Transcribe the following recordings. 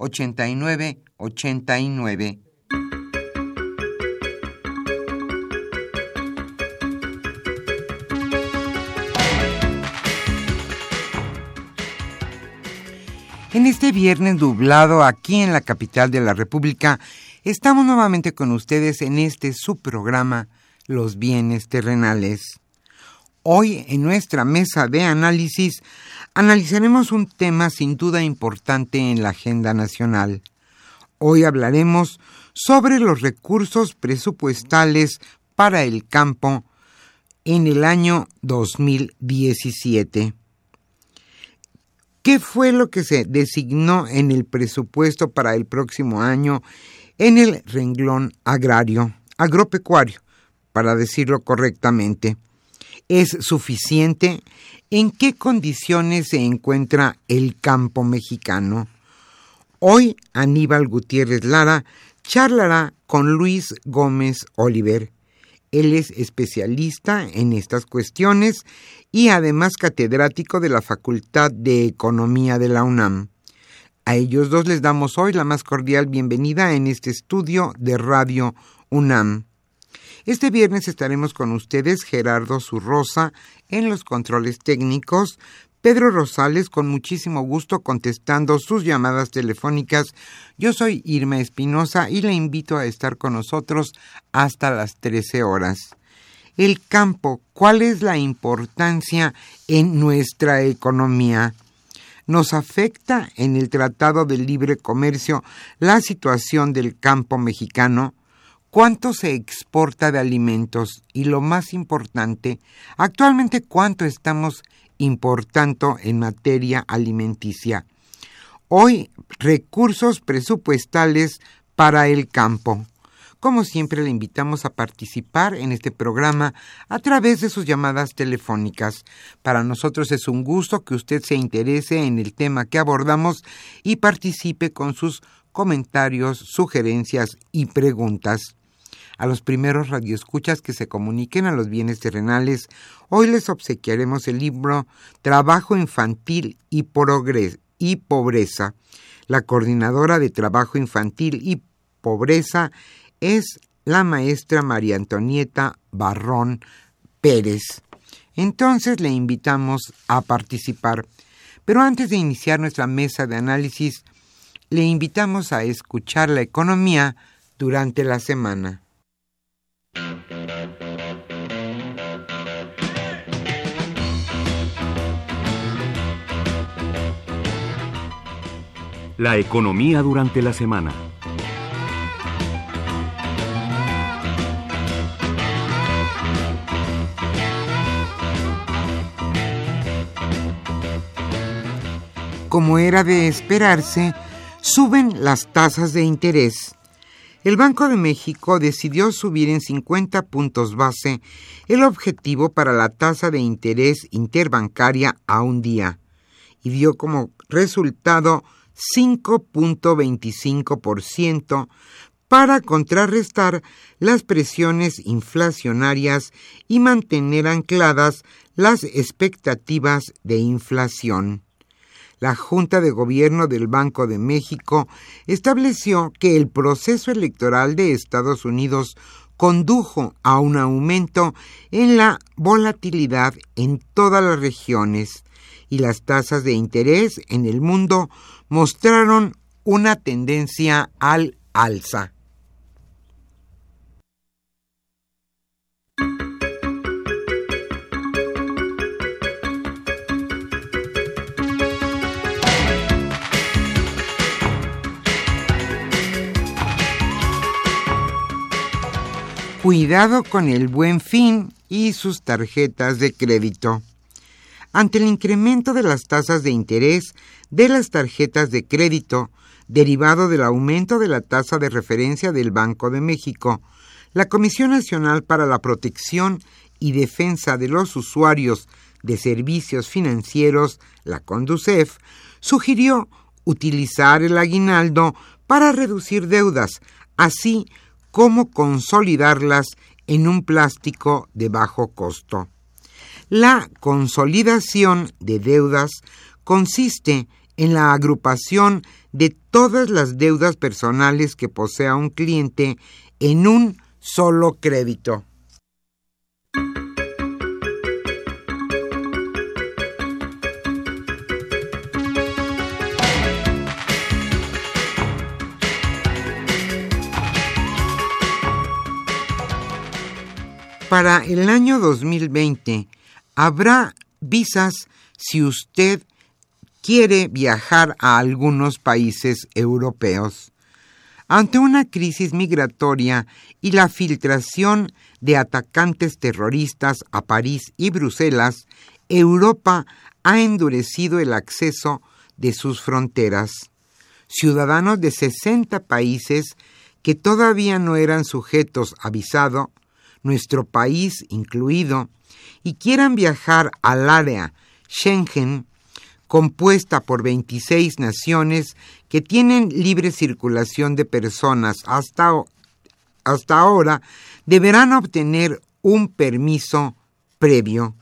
5536 8989. En este viernes nublado aquí en la capital de la República, estamos nuevamente con ustedes en este subprograma Los bienes terrenales. Hoy en nuestra mesa de análisis analizaremos un tema sin duda importante en la agenda nacional. Hoy hablaremos sobre los recursos presupuestales para el campo en el año 2017. ¿Qué fue lo que se designó en el presupuesto para el próximo año en el renglón agrario, agropecuario, para decirlo correctamente? ¿Es suficiente? ¿En qué condiciones se encuentra el campo mexicano? Hoy Aníbal Gutiérrez Lara charlará con Luis Gómez Oliver. Él es especialista en estas cuestiones y además catedrático de la Facultad de Economía de la UNAM. A ellos dos les damos hoy la más cordial bienvenida en este estudio de Radio UNAM. Este viernes estaremos con ustedes Gerardo Zurrosa en los controles técnicos, Pedro Rosales con muchísimo gusto contestando sus llamadas telefónicas. Yo soy Irma Espinosa y le invito a estar con nosotros hasta las 13 horas. El campo, ¿cuál es la importancia en nuestra economía? Nos afecta en el Tratado de Libre Comercio la situación del campo mexicano cuánto se exporta de alimentos y lo más importante, actualmente cuánto estamos importando en materia alimenticia. Hoy, recursos presupuestales para el campo. Como siempre, le invitamos a participar en este programa a través de sus llamadas telefónicas. Para nosotros es un gusto que usted se interese en el tema que abordamos y participe con sus comentarios, sugerencias y preguntas a los primeros radioescuchas que se comuniquen a los bienes terrenales, hoy les obsequiaremos el libro Trabajo Infantil y, y Pobreza. La coordinadora de Trabajo Infantil y Pobreza es la maestra María Antonieta Barrón Pérez. Entonces le invitamos a participar. Pero antes de iniciar nuestra mesa de análisis, le invitamos a escuchar la economía durante la semana. La economía durante la semana. Como era de esperarse, suben las tasas de interés el Banco de México decidió subir en 50 puntos base el objetivo para la tasa de interés interbancaria a un día y dio como resultado 5.25% para contrarrestar las presiones inflacionarias y mantener ancladas las expectativas de inflación. La Junta de Gobierno del Banco de México estableció que el proceso electoral de Estados Unidos condujo a un aumento en la volatilidad en todas las regiones y las tasas de interés en el mundo mostraron una tendencia al alza. Cuidado con el buen fin y sus tarjetas de crédito. Ante el incremento de las tasas de interés de las tarjetas de crédito, derivado del aumento de la tasa de referencia del Banco de México, la Comisión Nacional para la Protección y Defensa de los Usuarios de Servicios Financieros, la CONDUCEF, sugirió utilizar el aguinaldo para reducir deudas, así como consolidarlas en un plástico de bajo costo. La consolidación de deudas consiste en la agrupación de todas las deudas personales que posea un cliente en un solo crédito. Para el año 2020 habrá visas si usted quiere viajar a algunos países europeos. Ante una crisis migratoria y la filtración de atacantes terroristas a París y Bruselas, Europa ha endurecido el acceso de sus fronteras. Ciudadanos de 60 países que todavía no eran sujetos a visado nuestro país incluido, y quieran viajar al área Schengen, compuesta por 26 naciones que tienen libre circulación de personas hasta, hasta ahora, deberán obtener un permiso previo.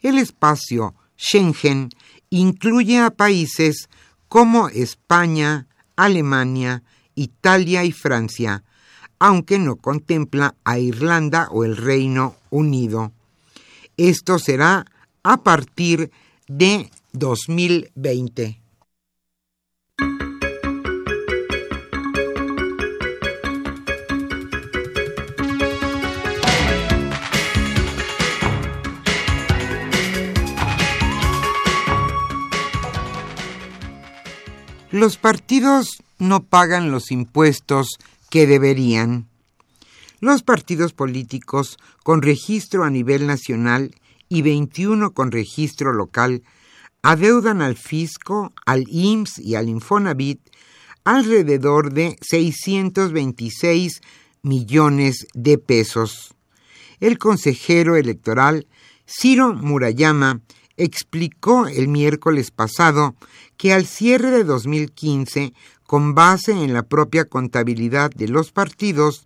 El espacio Schengen incluye a países como España, Alemania, Italia y Francia, aunque no contempla a Irlanda o el Reino Unido. Esto será a partir de 2020. Los partidos no pagan los impuestos que deberían. Los partidos políticos con registro a nivel nacional y 21 con registro local adeudan al fisco, al IMSS y al Infonavit alrededor de 626 millones de pesos. El consejero electoral Ciro Murayama explicó el miércoles pasado que al cierre de 2015 con base en la propia contabilidad de los partidos,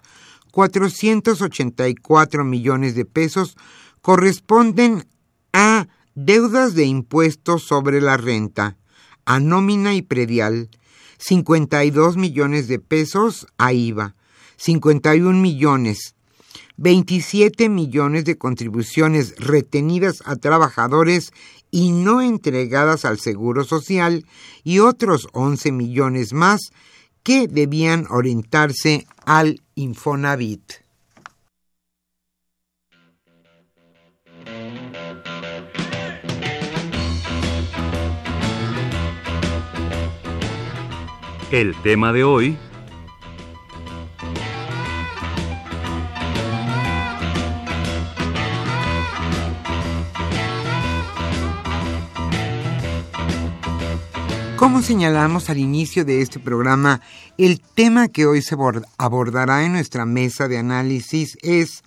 484 millones de pesos corresponden a deudas de impuestos sobre la renta, a nómina y predial, 52 millones de pesos a IVA, 51 millones, 27 millones de contribuciones retenidas a trabajadores y no entregadas al Seguro Social y otros 11 millones más que debían orientarse al Infonavit. El tema de hoy Como señalamos al inicio de este programa, el tema que hoy se abordará en nuestra mesa de análisis es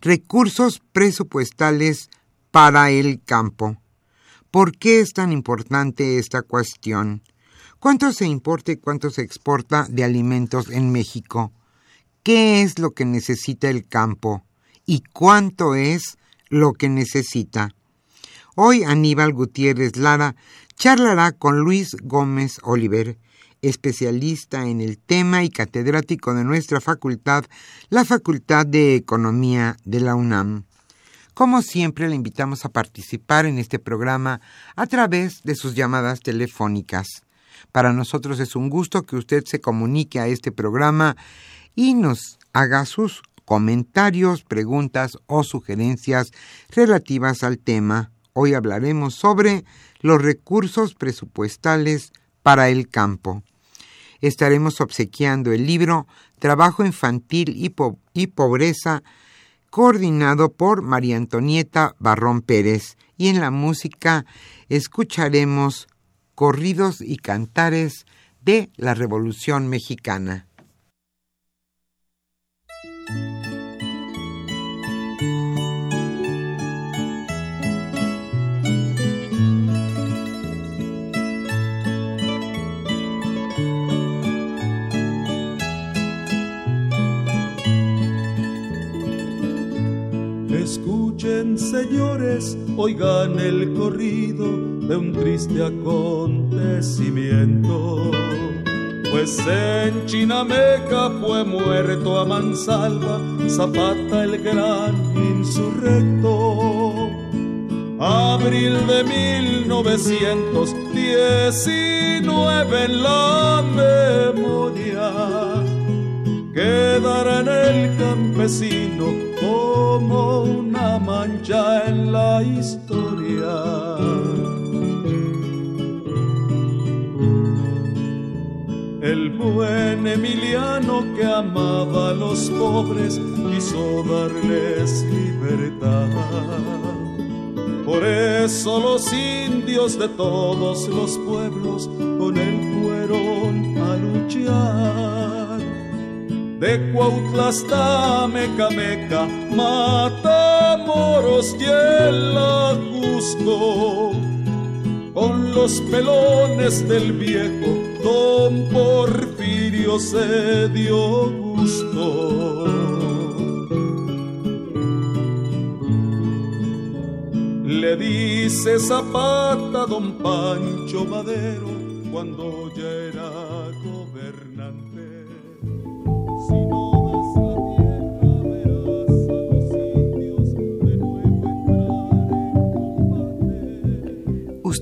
recursos presupuestales para el campo. ¿Por qué es tan importante esta cuestión? ¿Cuánto se importa y cuánto se exporta de alimentos en México? qué es lo que necesita el campo y cuánto es lo que necesita. Hoy Aníbal Gutiérrez Lara charlará con Luis Gómez Oliver, especialista en el tema y catedrático de nuestra facultad, la Facultad de Economía de la UNAM. Como siempre, le invitamos a participar en este programa a través de sus llamadas telefónicas. Para nosotros es un gusto que usted se comunique a este programa y nos haga sus comentarios, preguntas o sugerencias relativas al tema. Hoy hablaremos sobre los recursos presupuestales para el campo. Estaremos obsequiando el libro Trabajo infantil y, y pobreza coordinado por María Antonieta Barrón Pérez, y en la música escucharemos corridos y cantares de la Revolución Mexicana. Señores, oigan el corrido de un triste acontecimiento. Pues en Chinameca fue muerto a mansalva Zapata el gran insurrecto. Abril de 1919 en la memoria quedará en el campesino como una mancha en la historia. El buen Emiliano que amaba a los pobres quiso darles libertad. Por eso los indios de todos los pueblos con él fueron a luchar de Cuautla hasta Mecameca, Matamoros y el Ajusco. Con los pelones del viejo Don Porfirio se dio gusto. Le dice Zapata Don Pancho Madero cuando ya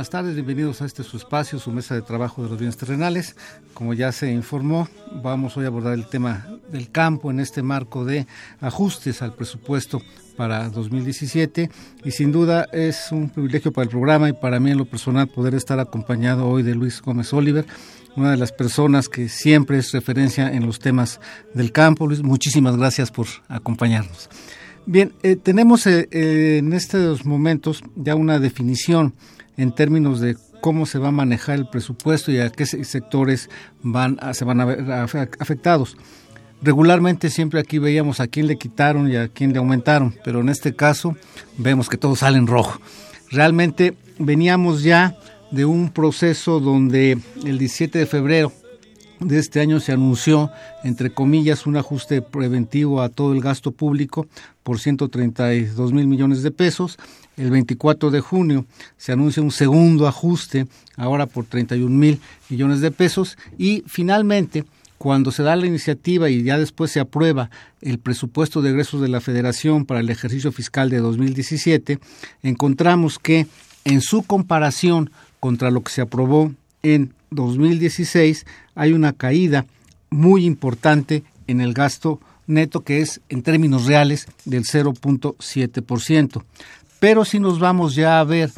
Buenas tardes, bienvenidos a este su espacio, su mesa de trabajo de los bienes terrenales. Como ya se informó, vamos hoy a abordar el tema del campo en este marco de ajustes al presupuesto para 2017 y sin duda es un privilegio para el programa y para mí en lo personal poder estar acompañado hoy de Luis Gómez Oliver, una de las personas que siempre es referencia en los temas del campo. Luis, muchísimas gracias por acompañarnos. Bien, eh, tenemos eh, eh, en estos momentos ya una definición en términos de cómo se va a manejar el presupuesto y a qué sectores van se van a ver afectados. Regularmente siempre aquí veíamos a quién le quitaron y a quién le aumentaron, pero en este caso vemos que todo sale en rojo. Realmente veníamos ya de un proceso donde el 17 de febrero de este año se anunció, entre comillas, un ajuste preventivo a todo el gasto público por 132 mil millones de pesos. El 24 de junio se anuncia un segundo ajuste, ahora por 31 mil millones de pesos, y finalmente, cuando se da la iniciativa y ya después se aprueba el presupuesto de egresos de la Federación para el ejercicio fiscal de 2017, encontramos que en su comparación contra lo que se aprobó en 2016 hay una caída muy importante en el gasto neto que es en términos reales del 0.7%. Pero si nos vamos ya a ver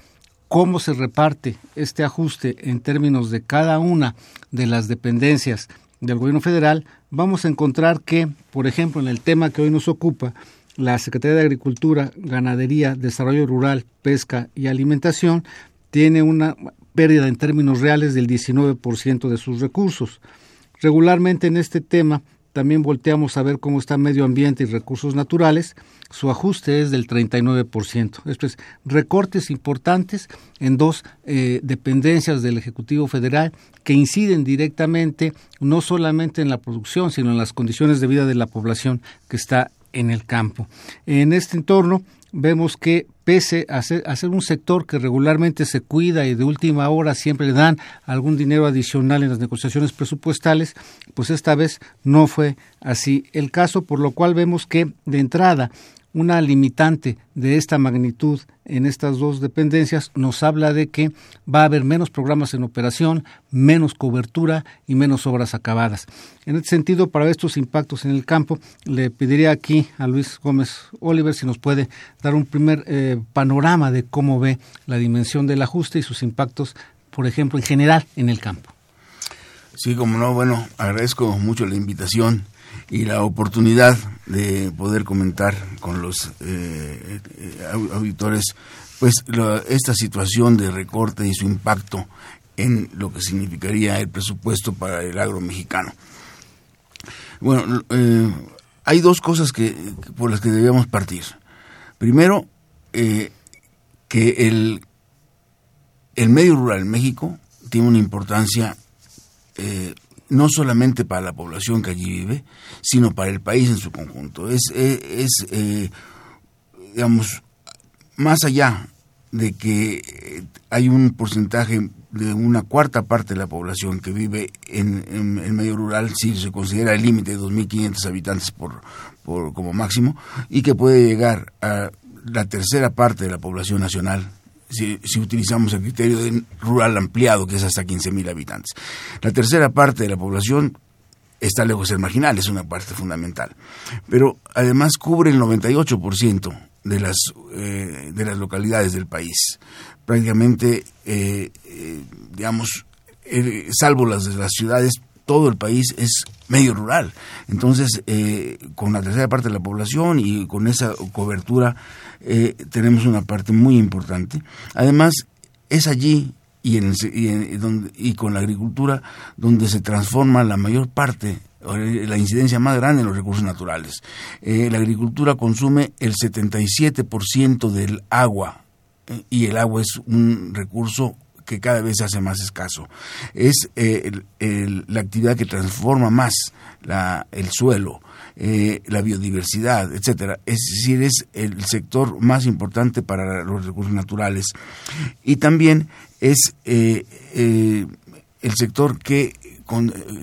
cómo se reparte este ajuste en términos de cada una de las dependencias del gobierno federal, vamos a encontrar que, por ejemplo, en el tema que hoy nos ocupa, la Secretaría de Agricultura, Ganadería, Desarrollo Rural, Pesca y Alimentación tiene una pérdida en términos reales del 19% de sus recursos. Regularmente en este tema también volteamos a ver cómo está medio ambiente y recursos naturales, su ajuste es del 39%. Esto es, recortes importantes en dos eh, dependencias del Ejecutivo Federal que inciden directamente no solamente en la producción, sino en las condiciones de vida de la población que está en el campo. En este entorno vemos que pese a ser, a ser, un sector que regularmente se cuida y de última hora siempre le dan algún dinero adicional en las negociaciones presupuestales, pues esta vez no fue así el caso, por lo cual vemos que de entrada una limitante de esta magnitud en estas dos dependencias nos habla de que va a haber menos programas en operación, menos cobertura y menos obras acabadas. En este sentido, para estos impactos en el campo, le pediría aquí a Luis Gómez Oliver si nos puede dar un primer eh, panorama de cómo ve la dimensión del ajuste y sus impactos, por ejemplo, en general en el campo. Sí, como no, bueno, agradezco mucho la invitación y la oportunidad de poder comentar con los eh, eh, auditores pues esta situación de recorte y su impacto en lo que significaría el presupuesto para el agro mexicano. Bueno, eh, hay dos cosas que por las que debemos partir. Primero, que el, el medio rural en México tiene una importancia no solamente para la población que allí vive, sino para el país en su conjunto. Es, es, eh, digamos, más allá de que hay un porcentaje de una cuarta parte de la población que vive en, el medio rural, si se considera el límite de 2.500 habitantes por, por, como máximo, y que puede llegar a la tercera parte de la población nacional si, utilizamos el criterio de rural ampliado, que es hasta 15.000 habitantes. La tercera parte de la población está lejos de ser marginal, es una parte fundamental. Pero además cubre el 98% de las, eh, de las localidades del país. Prácticamente, eh, eh, digamos, salvo las de las ciudades, todo el país es medio rural. Entonces, con la tercera parte de la población y con esa cobertura eh, tenemos una parte muy importante. Además, es allí y, en, y, con la agricultura donde se transforma la mayor parte la incidencia más grande en los recursos naturales. Eh, la agricultura consume el 77% del agua eh, y el agua es un recurso que cada vez se hace más escaso. Es la actividad que transforma más el suelo, eh, la biodiversidad, etcétera. Es decir, es el sector más importante para los recursos naturales. Y también es eh, eh, el sector que,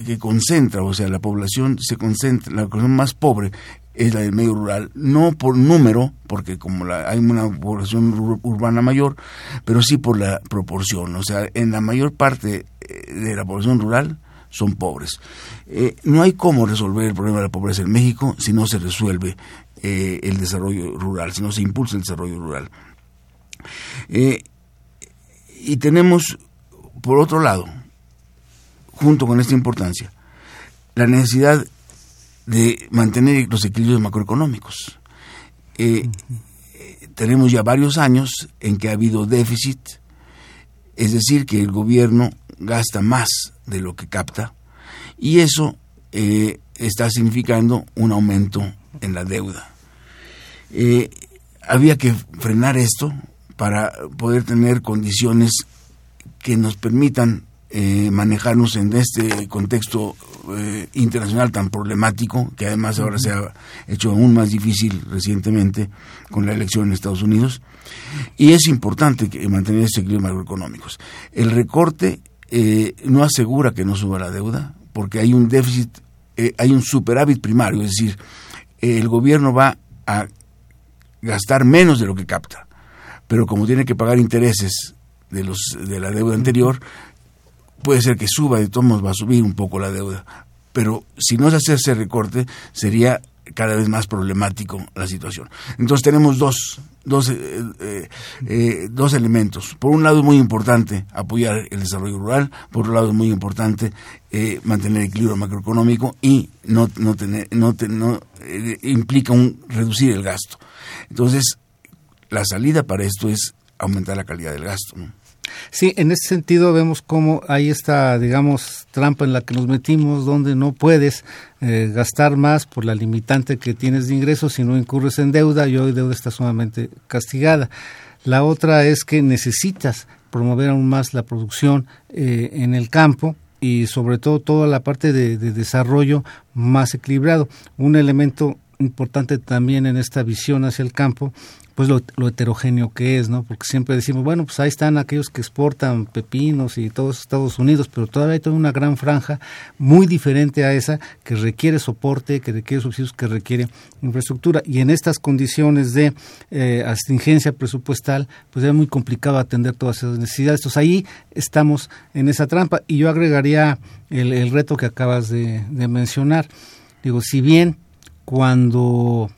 que concentra, o sea, la población se concentra, la población más pobre es la del medio rural, no por número, porque como la, hay una población urbana mayor, pero sí por la proporción. O sea, en la mayor parte de la población rural, son pobres. Eh, no hay cómo resolver el problema de la pobreza en México si no se resuelve eh, el desarrollo rural, si no se impulsa el desarrollo rural. Eh, y tenemos, por otro lado, junto con esta importancia, la necesidad de mantener los equilibrios macroeconómicos. tenemos ya varios años en que ha habido déficit, es decir, que el gobierno gasta más de lo que capta y eso eh, está significando un aumento en la deuda. Eh, había que frenar esto para poder tener condiciones que nos permitan eh, manejarnos en este contexto internacional tan problemático, que además ahora se ha hecho aún más difícil recientemente con la elección en Estados Unidos. Y es importante mantener ese equilibrio macroeconómicos. El recorte eh, no asegura que no suba la deuda, porque hay un déficit, eh, hay un superávit primario, es decir, el gobierno va a gastar menos de lo que capta, pero como tiene que pagar intereses de, los, de la deuda anterior, puede ser que suba, de todos va a subir un poco la deuda, pero si no se hace ese recorte, sería cada vez más problemático la situación. Entonces tenemos dos, dos, eh, eh, eh, dos elementos. Por un lado es muy importante apoyar el desarrollo rural, por otro lado es muy importante mantener el equilibrio macroeconómico y no, no tener, no, no implica un reducir el gasto. Entonces, la salida para esto es aumentar la calidad del gasto. Sí, en ese sentido vemos cómo hay esta, digamos, trampa en la que nos metimos, donde no puedes eh, gastar más por la limitante que tienes de ingresos si no incurres en deuda y hoy deuda está sumamente castigada. La otra es que necesitas promover aún más la producción eh, en el campo y sobre todo toda la parte de desarrollo más equilibrado. Un elemento importante también en esta visión hacia el campo pues lo, heterogéneo que es, ¿no? Porque siempre decimos, bueno, pues ahí están aquellos que exportan pepinos y todos Estados Unidos, pero todavía hay toda una gran franja muy diferente a esa que requiere soporte, que requiere subsidios, que requiere infraestructura. Y en estas condiciones de eh, astringencia presupuestal, pues es muy complicado atender todas esas necesidades. Entonces ahí estamos en esa trampa. Y yo agregaría el, reto que acabas de mencionar. Digo, si bien cuando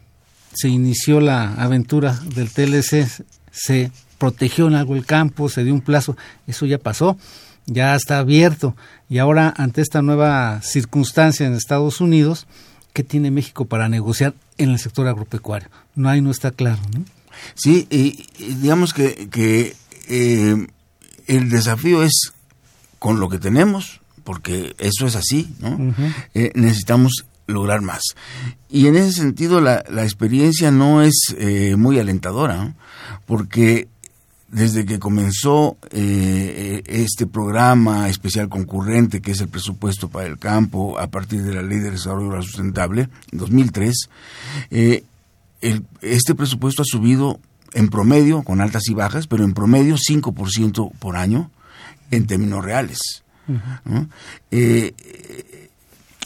se inició la aventura del TLC, se protegió en algo el campo, se dio un plazo, eso ya pasó, ya está abierto. Y ahora, ante esta nueva circunstancia en Estados Unidos, ¿qué tiene México para negociar en el sector agropecuario? No hay, no está claro. ¿no? Sí, y, digamos que, que eh, el desafío es con lo que tenemos, porque eso es así, ¿no? Eh, necesitamos lograr más. Y en ese sentido la, la experiencia no es eh, muy alentadora, porque desde que comenzó eh, este programa especial concurrente, que es el presupuesto para el campo, a partir de la Ley de Desarrollo Sustentable, en 2003, eh, el, este presupuesto ha subido en promedio, con altas y bajas, pero en promedio 5% por año en términos reales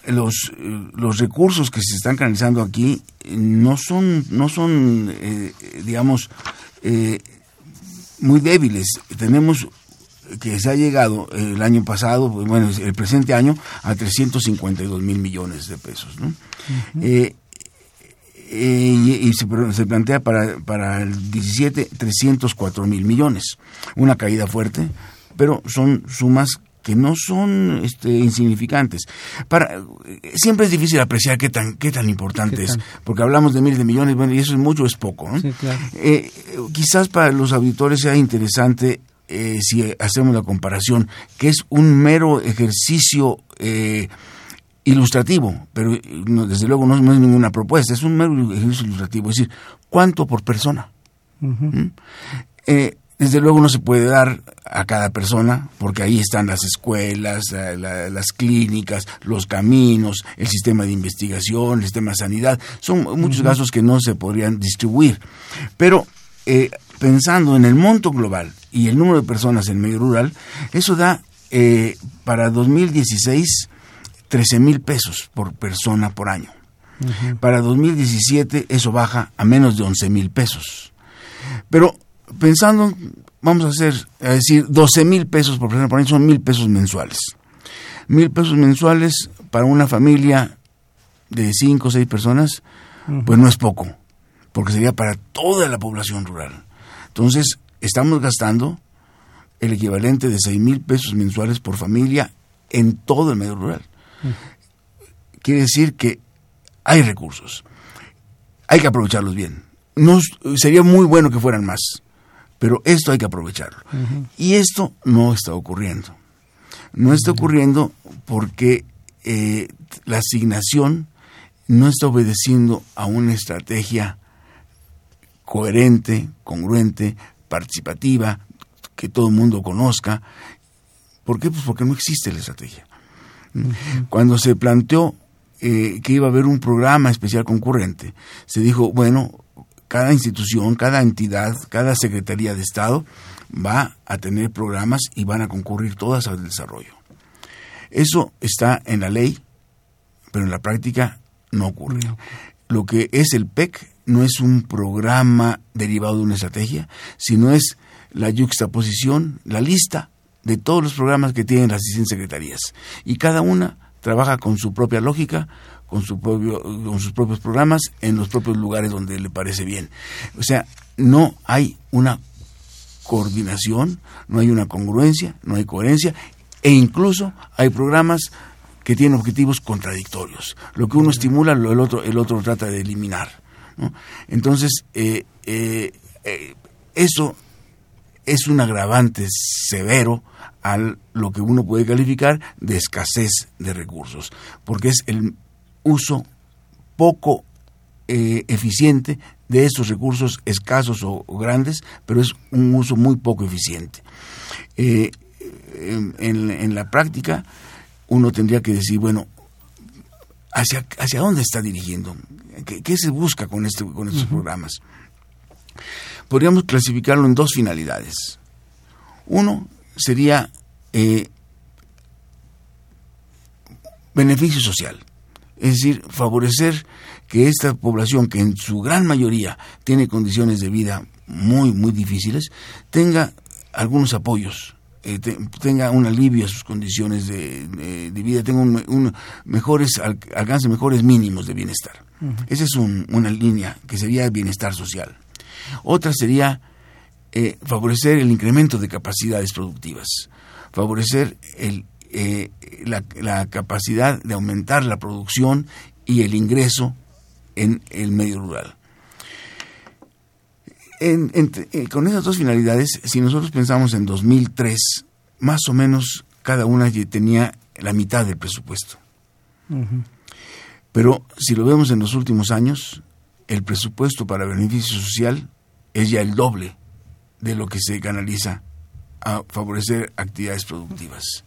los, los recursos que se están canalizando aquí no son, no son eh, digamos, eh, muy débiles. Tenemos que se ha llegado el año pasado, bueno, el presente año, a 352 mil millones de pesos. ¿no? Eh, y, se, se, plantea para, para el 17 304 mil millones. Una caída fuerte, pero son sumas que no son este, insignificantes. Para, siempre es difícil apreciar qué tan, qué tan importante es, porque hablamos de miles de millones, bueno, y eso es mucho, es poco. Eh, quizás para los auditores sea interesante eh, si hacemos la comparación, que es un mero ejercicio eh, ilustrativo, pero desde luego no, es ninguna propuesta, es un mero ejercicio ilustrativo, es decir, ¿cuánto por persona? Desde luego no se puede dar a cada persona, porque ahí están las escuelas, las clínicas, los caminos, el sistema de investigación, el sistema de sanidad. Son muchos gastos que no se podrían distribuir. Pero eh, pensando en el monto global y el número de personas en medio rural, eso da eh, para 2016 13 mil pesos por persona por año. Para 2017 eso baja a menos de 11 mil pesos. Pero pensando, vamos a hacer, a decir, 12 mil pesos por persona por año, son mil pesos mensuales. Mil pesos mensuales para una familia de cinco o seis personas, pues no es poco, porque sería para toda la población rural. Entonces, estamos gastando el equivalente de seis mil pesos mensuales por familia en todo el medio rural. Quiere decir que hay recursos, hay que aprovecharlos bien. No, sería muy bueno que fueran más pero esto hay que aprovecharlo. Y esto no está ocurriendo. No está ocurriendo porque eh, la asignación no está obedeciendo a una estrategia coherente, congruente, participativa, que todo el mundo conozca. ¿Por qué? Pues porque no existe la estrategia. Cuando se planteó eh, que iba a haber un programa especial concurrente, se dijo, bueno, cada institución, cada entidad, cada Secretaría de Estado va a tener programas y van a concurrir todas al desarrollo. Eso está en la ley, pero en la práctica no ocurre. Lo que es el PEC no es un programa derivado de una estrategia, sino es la yuxtaposición, la lista de todos los programas que tienen las distintas secretarías. Y cada una trabaja con su propia lógica, con, su propio, con sus propios programas en los propios lugares donde le parece bien. O sea, no hay una coordinación, no hay una congruencia, no hay coherencia e incluso hay programas que tienen objetivos contradictorios. Lo que uno estimula, el otro, el otro trata de eliminar. Entonces, eh, eh, eh, eso es un agravante severo a lo que uno puede calificar de escasez de recursos, porque es el uso poco eficiente de esos recursos escasos o, grandes, pero es un uso muy poco eficiente. en, la práctica, uno tendría que decir, bueno, ¿hacia, hacia dónde está dirigiendo? ¿Qué, se busca con, este, con estos programas? Podríamos clasificarlo en dos finalidades. Uno sería eh, beneficio social, es decir, favorecer que esta población, que en su gran mayoría tiene condiciones de vida muy, muy difíciles, tenga algunos apoyos eh, tenga un alivio a sus condiciones de, vida, tenga un, mejores, alcance mejores mínimos de bienestar. Esa es una línea que sería bienestar social. Otra sería eh, favorecer el incremento de capacidades productivas, favorecer el, eh, la, capacidad de aumentar la producción y el ingreso en el medio rural. Eh, con esas dos finalidades, si nosotros pensamos en 2003, más o menos cada una tenía la mitad del presupuesto. Pero si lo vemos en los últimos años, el presupuesto para beneficio social es ya el doble de lo que se canaliza a favorecer actividades productivas.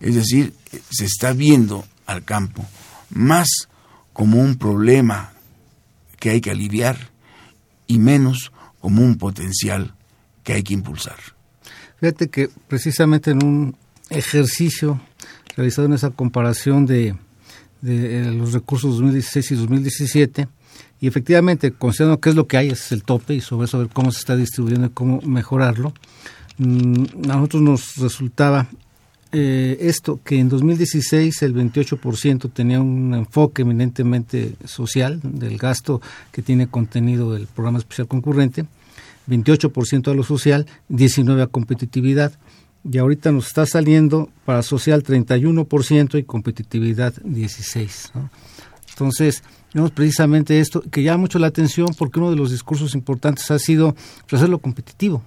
Es decir, se está viendo al campo más como un problema que hay que aliviar y menos como un potencial que hay que impulsar. Fíjate que precisamente en un ejercicio realizado en esa comparación de, de los recursos 2016 y 2017, y efectivamente, considerando qué es lo que hay, es el tope, y sobre eso ver cómo se está distribuyendo y cómo mejorarlo, mm, a nosotros nos resultaba eh, esto, que en 2016 el 28% tenía un enfoque eminentemente social del gasto que tiene contenido el programa especial concurrente, 28% a lo social, 19% a competitividad. Y ahorita nos está saliendo para social 31% y competitividad 16%. Entonces, vemos precisamente esto, que llama mucho la atención porque uno de los discursos importantes ha sido pues, hacerlo competitivo,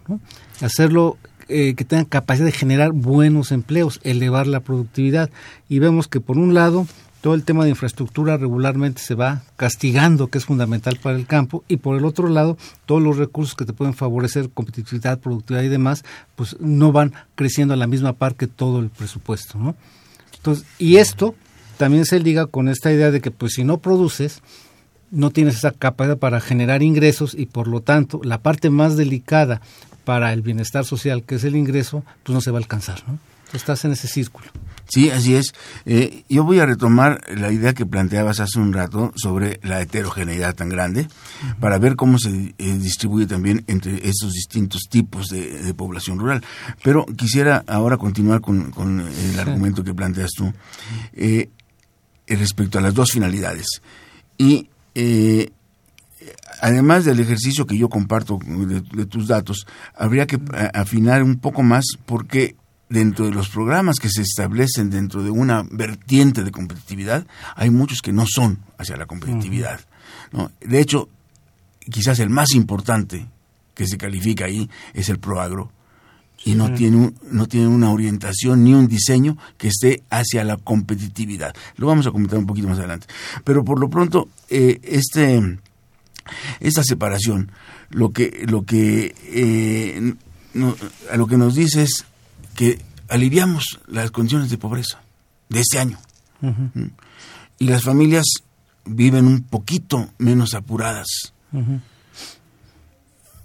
hacerlo eh, que tengan capacidad de generar buenos empleos, elevar la productividad. Y vemos que por un lado todo el tema de infraestructura regularmente se va castigando, que es fundamental para el campo, y por el otro lado, todos los recursos que te pueden favorecer competitividad, productividad y demás, pues no van creciendo a la misma par que todo el presupuesto, ¿no? Entonces, y esto también se liga con esta idea de que pues si no produces, no tienes esa capacidad para generar ingresos y por lo tanto la parte más delicada para el bienestar social, que es el ingreso, pues no se va a alcanzar, ¿no? Estás en ese círculo. Sí, así es. Eh, yo voy a retomar la idea que planteabas hace un rato sobre la heterogeneidad tan grande para ver cómo se eh, distribuye también entre estos distintos tipos de, población rural. Pero quisiera ahora continuar con, el argumento que planteas tú eh, respecto a las dos finalidades. Y además del ejercicio que yo comparto de, tus datos, habría que afinar un poco más porque dentro de los programas que se establecen dentro de una vertiente de competitividad, hay muchos que no son hacia la competitividad. ¿no? De hecho, quizás el más importante que se califica ahí es el proagro y no tiene no tiene una orientación ni un diseño que esté hacia la competitividad. Lo vamos a comentar un poquito más adelante. Pero por lo pronto eh, este esta separación lo que lo que eh, a lo que nos dice es que aliviamos las condiciones de pobreza de este año. ¿Mm? Y las familias viven un poquito menos apuradas.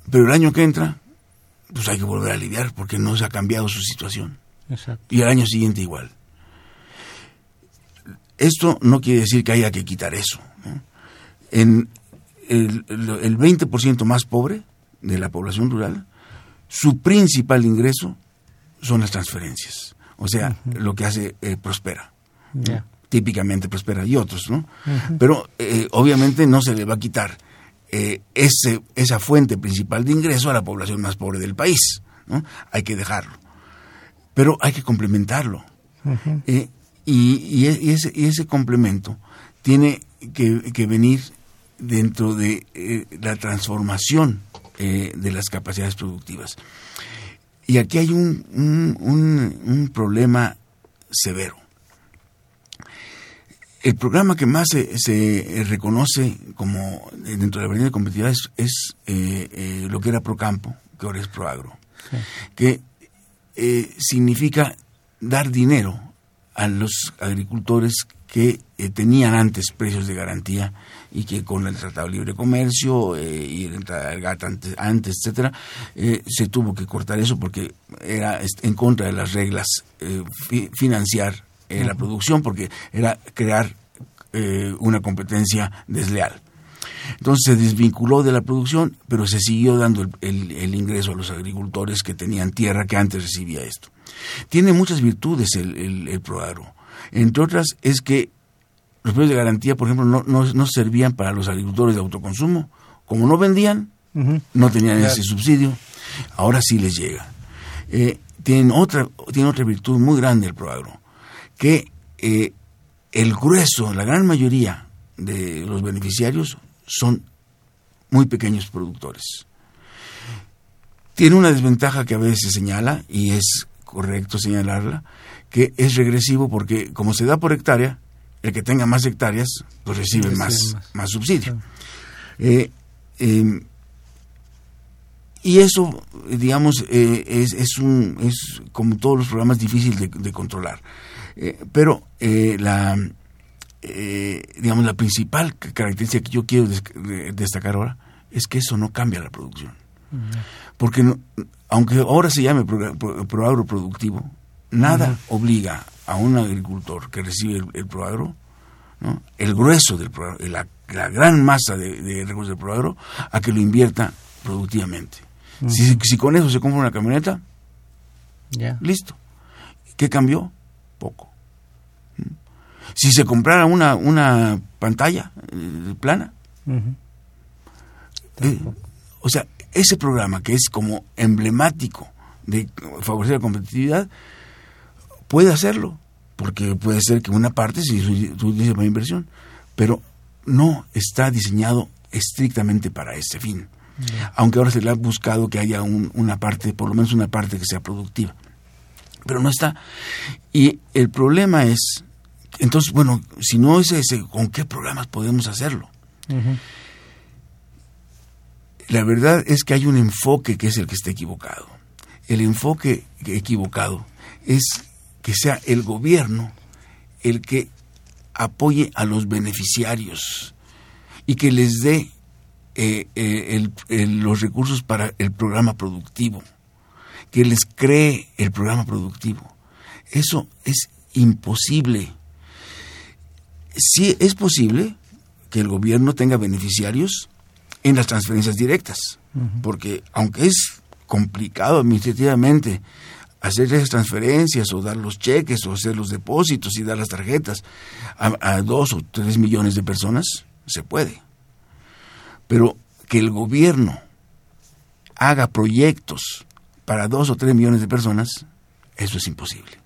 Pero el año que entra, pues hay que volver a aliviar porque no se ha cambiado su situación. Y el año siguiente igual. Esto no quiere decir que haya que quitar eso. En el, el 20% más pobre de la población rural, su principal ingreso son las transferencias. O sea, lo que hace eh, Prospera. típicamente prospera y otros, ¿no? Pero eh, obviamente no se le va a quitar eh, ese, esa fuente principal de ingreso a la población más pobre del país, ¿no? Hay que dejarlo. Pero hay que complementarlo. Eh, y, ese, y, ese, complemento tiene que, venir dentro de la transformación de las capacidades productivas. Y aquí hay un, un problema severo el programa que más se, reconoce como dentro de la avenida de competitividad es, eh, eh, lo que era Procampo, que ahora es Proagro, que eh, significa dar dinero a los agricultores que tenían antes precios de garantía y que con el Tratado de Libre Comercio y el GATT antes, antes etcétera, se tuvo que cortar eso porque era en contra de las reglas financiar la producción porque era crear eh, una competencia desleal. Entonces se desvinculó de la producción, pero se siguió dando el, ingreso a los agricultores que tenían tierra que antes recibía esto. Tiene muchas virtudes el, el, Proagro. Entre otras es que los precios de garantía, por ejemplo, no, no, servían para los agricultores de autoconsumo. Como no vendían, no tenían ese subsidio. Ahora sí les llega. Eh, tienen, otra, tiene otra virtud muy grande el Proagro que eh, el grueso, la gran mayoría de los beneficiarios son muy pequeños productores. Tiene una desventaja que a veces se señala, y es correcto señalarla, que es regresivo porque como se da por hectárea, el que tenga más hectáreas, pues recibe, más, más, subsidio. Eh, em, y eso, digamos, eh, es, es, un, es como todos los programas difícil de controlar. Eh, pero eh, la, eh, digamos, la principal característica que yo quiero destacar ahora es que eso no cambia la producción. Porque aunque ahora se llame proagro productivo, nada obliga a un agricultor que recibe el, proagro, el grueso del proagro, la, gran masa de, recursos del proagro, a que lo invierta productivamente. si, si, con eso se compra una camioneta, listo. ¿Qué cambió? Si se comprara una, una pantalla eh, plana, eh, o sea, ese programa que es como emblemático de favorecer la competitividad, puede hacerlo, porque puede ser que una parte se utilice para inversión, pero no está diseñado estrictamente para ese fin. Aunque ahora se le ha buscado que haya una parte, por lo menos una parte que sea productiva pero no está. Y el problema es, entonces, bueno, si no es ese, ¿con qué programas podemos hacerlo? La verdad es que hay un enfoque que es el que está equivocado. El enfoque equivocado es que sea el gobierno el que apoye a los beneficiarios y que les dé eh, eh, los recursos para el programa productivo que les cree el programa productivo. Eso es imposible. Sí es posible que el gobierno tenga beneficiarios en las transferencias directas, porque aunque es complicado administrativamente hacer esas transferencias o dar los cheques o hacer los depósitos y dar las tarjetas a, a dos o tres millones de personas, se puede. Pero que el gobierno haga proyectos para dos o tres millones de personas, eso es imposible.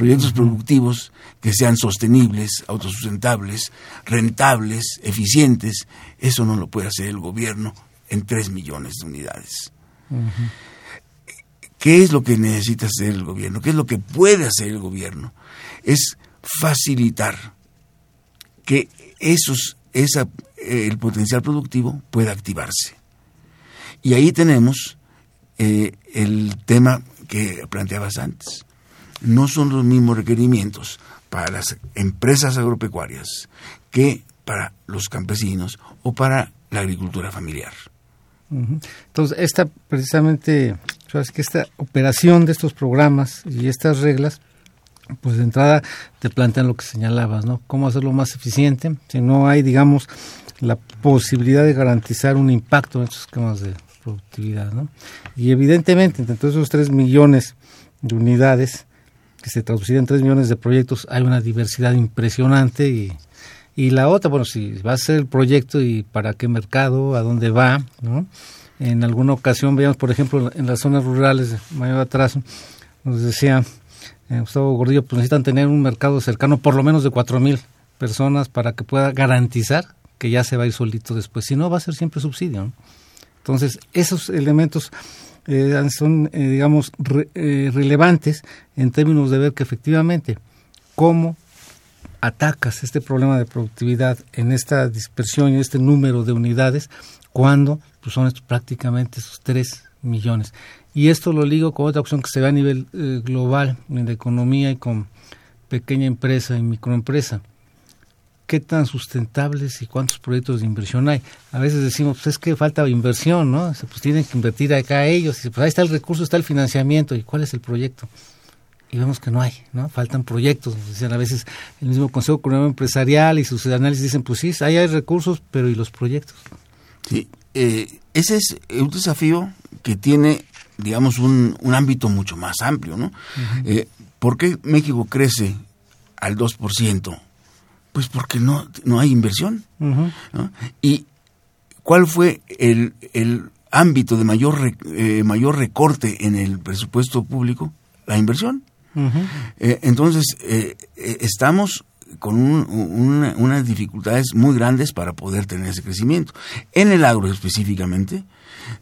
Proyectos productivos que sean sostenibles, autosustentables, rentables, eficientes, eso no lo puede hacer el gobierno en tres millones de unidades. ¿Qué es lo que necesita hacer el gobierno? ¿Qué es lo que puede hacer el gobierno? Es facilitar que esos, esa, el potencial productivo pueda activarse. Y ahí tenemos eh, el tema que planteabas antes. No son los mismos requerimientos para las empresas agropecuarias que para los campesinos o para la agricultura familiar. Entonces, esta precisamente, sabes que esta operación de estos programas y estas reglas, pues de entrada te plantean lo que señalabas, ¿no? Cómo hacerlo más eficiente, si no hay, digamos, la posibilidad de garantizar un impacto en estos esquemas de productividad. ¿no? Y evidentemente, entre esos 3 millones de unidades, que se traduciría en 3 millones de proyectos, hay una diversidad impresionante y, y la otra, bueno, si va a ser el proyecto y para qué mercado, a dónde va, ¿no? En alguna ocasión veíamos, por ejemplo, en las zonas rurales mayor atraso, nos decía eh, Gustavo Gordillo, pues necesitan tener un mercado cercano por lo menos de cuatro mil personas para que pueda garantizar que ya se va a ir solito después. Si no, va a ser siempre subsidio. ¿no? Entonces, esos elementos eh, son, eh, digamos, eh, relevantes en términos de ver que efectivamente cómo atacas este problema de productividad en esta dispersión y este número de unidades cuando pues, son estos, prácticamente esos 3 millones. Y esto lo ligo con otra opción que se ve a nivel eh, global en la economía y con pequeña empresa y microempresa. ¿Qué tan sustentables y cuántos proyectos de inversión hay? A veces decimos, pues es que falta inversión, ¿no? Pues tienen que invertir acá ellos. Y pues ahí está el recurso, está el financiamiento. ¿Y cuál es el proyecto? y vemos que no hay, ¿no? Faltan proyectos. Decían a veces el mismo Consejo Económico Empresarial y sus análisis dicen, pues sí, ahí hay recursos, pero ¿y los proyectos? Sí, eh, ese es un desafío que tiene, digamos, un, un ámbito mucho más amplio, ¿no? eh, ¿Por qué México crece al 2%? Pues porque no, no hay inversión. ¿no? ¿Y cuál fue el, el ámbito de mayor, eh, mayor recorte en el presupuesto público? La inversión. eh, entonces, eh, estamos con un, una, unas dificultades muy grandes para poder tener ese crecimiento. En el agro específicamente,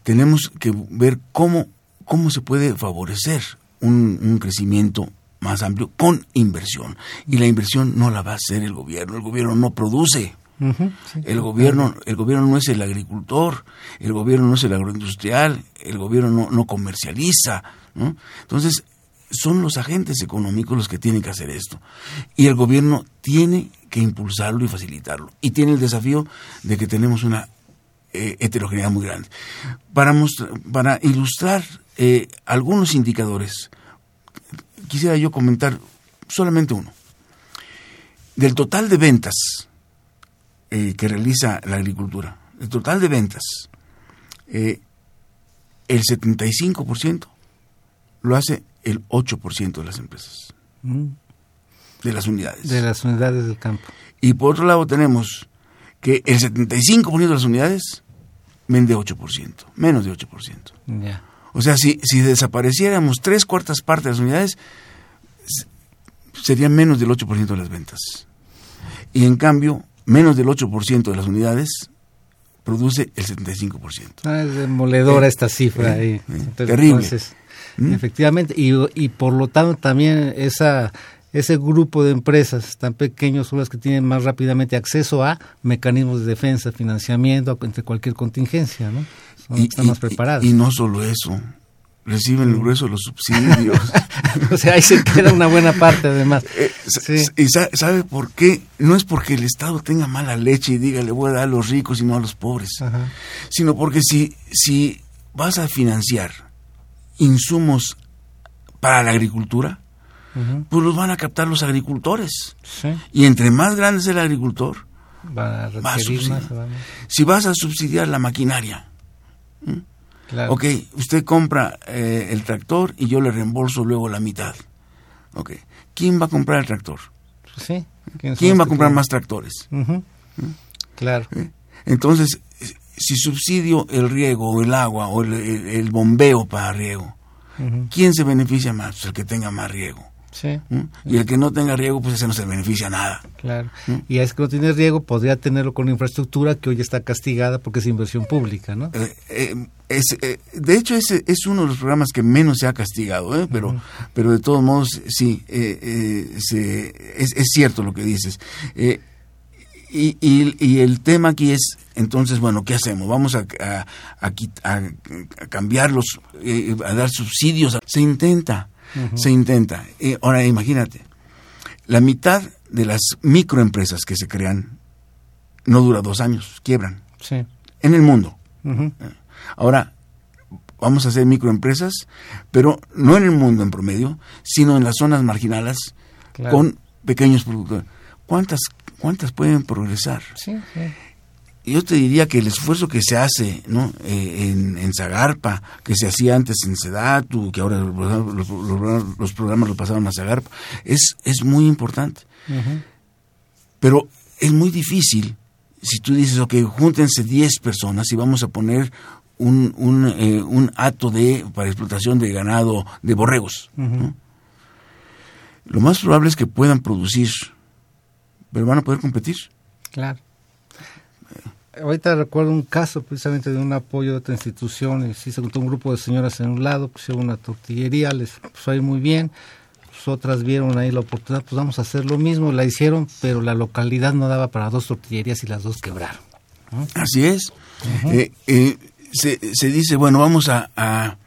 tenemos que ver cómo, cómo se puede favorecer un, un crecimiento más amplio con inversión. Y la inversión no la va a hacer el gobierno. El gobierno no produce. Uh -huh, sí, el gobierno el gobierno no es el agricultor el gobierno no es el agroindustrial el gobierno no, no comercializa ¿no? entonces son los agentes económicos los que tienen que hacer esto. Y el gobierno tiene que impulsarlo y facilitarlo. Y tiene el desafío de que tenemos una eh, heterogeneidad muy grande. Para, mostrar, para ilustrar eh, algunos indicadores, quisiera yo comentar solamente uno. Del total de ventas eh, que realiza la agricultura, el total de ventas, el 75% lo hace el 8% de las empresas. Mm. De las unidades. De las unidades del campo. Y por otro lado tenemos que el 75% de las unidades vende 8%, menos de 8%. Yeah. O sea, si, si desapareciéramos tres cuartas partes de las unidades, serían menos del 8% de las ventas. Y en cambio, menos del 8% de las unidades produce el 75%. Ah, es demoledora eh, esta cifra. Eh, ahí. Eh, Entonces, terrible. Entonces, ¿Mm? Efectivamente, y, y por lo tanto también esa ese grupo de empresas tan pequeños son las que tienen más rápidamente acceso a mecanismos de defensa, financiamiento, entre cualquier contingencia, ¿no? Y, están más preparadas. Y, y, no solo eso, reciben el grueso de los subsidios. o sea, ahí se queda una buena parte además. Eh, sí. ¿Y sabe por qué? No es porque el Estado tenga mala leche y diga le voy a dar a los ricos y no a los pobres, Ajá. sino porque si, si vas a financiar insumos para la agricultura, uh -huh. pues los van a captar los agricultores. Sí. Y entre más grande es el agricultor, va a, va a subsidiar. Más, va a... Si vas a subsidiar la maquinaria, ¿eh? claro. ok, usted compra eh, el tractor y yo le reembolso luego la mitad. Ok, ¿quién va a comprar el tractor? Sí. ¿Quién, ¿Quién va a comprar más tractores? Uh -huh. ¿Eh? Claro. Entonces, si subsidio el riego o el agua o el, el, el bombeo para riego, uh -huh. ¿quién se beneficia más? Pues el que tenga más riego. Sí. ¿Mm? Y el que no tenga riego, pues ese no se beneficia nada. Claro. ¿Mm? Y es que no tiene riego, podría tenerlo con infraestructura que hoy está castigada porque es inversión pública, ¿no? Eh, eh, es, eh, de hecho, ese es uno de los programas que menos se ha castigado, ¿eh? pero, uh -huh. pero de todos modos, sí, eh, se, es, es, cierto lo que dices. Y, y, y, el tema aquí es, entonces, bueno, ¿qué hacemos? Vamos a, a, a, a cambiarlos, a dar subsidios. Se intenta, uh -huh. se intenta. Eh, ahora, imagínate, la mitad de las microempresas que se crean no dura dos años, quiebran. Sí. En el mundo. Uh -huh. Ahora, vamos a hacer microempresas, pero no en el mundo en promedio, sino en las zonas marginales claro. con pequeños productores. ¿Cuántas ¿Cuántas pueden progresar? Sí, sí. Yo te diría que el esfuerzo que se hace ¿no? Eh, en, en, Zagarpa, que se hacía antes en Sedatu, que ahora los, los, programas lo pasaron a Zagarpa, es, es muy importante. Pero es muy difícil si tú dices, ok, júntense 10 personas y vamos a poner un, un, eh, un acto de, para explotación de ganado de borregos. Lo más probable es que puedan producir, pero van a poder competir. Claro. Ahorita recuerdo un caso precisamente de un apoyo de otra institución, y sí se juntó un grupo de señoras en un lado, pusieron una tortillería, les puso ahí muy bien, pues otras vieron ahí la oportunidad, pues vamos a hacer lo mismo, la hicieron, pero la localidad no daba para dos tortillerías y las dos quebraron. Así es. eh, eh, se, se, dice, bueno, vamos a, a,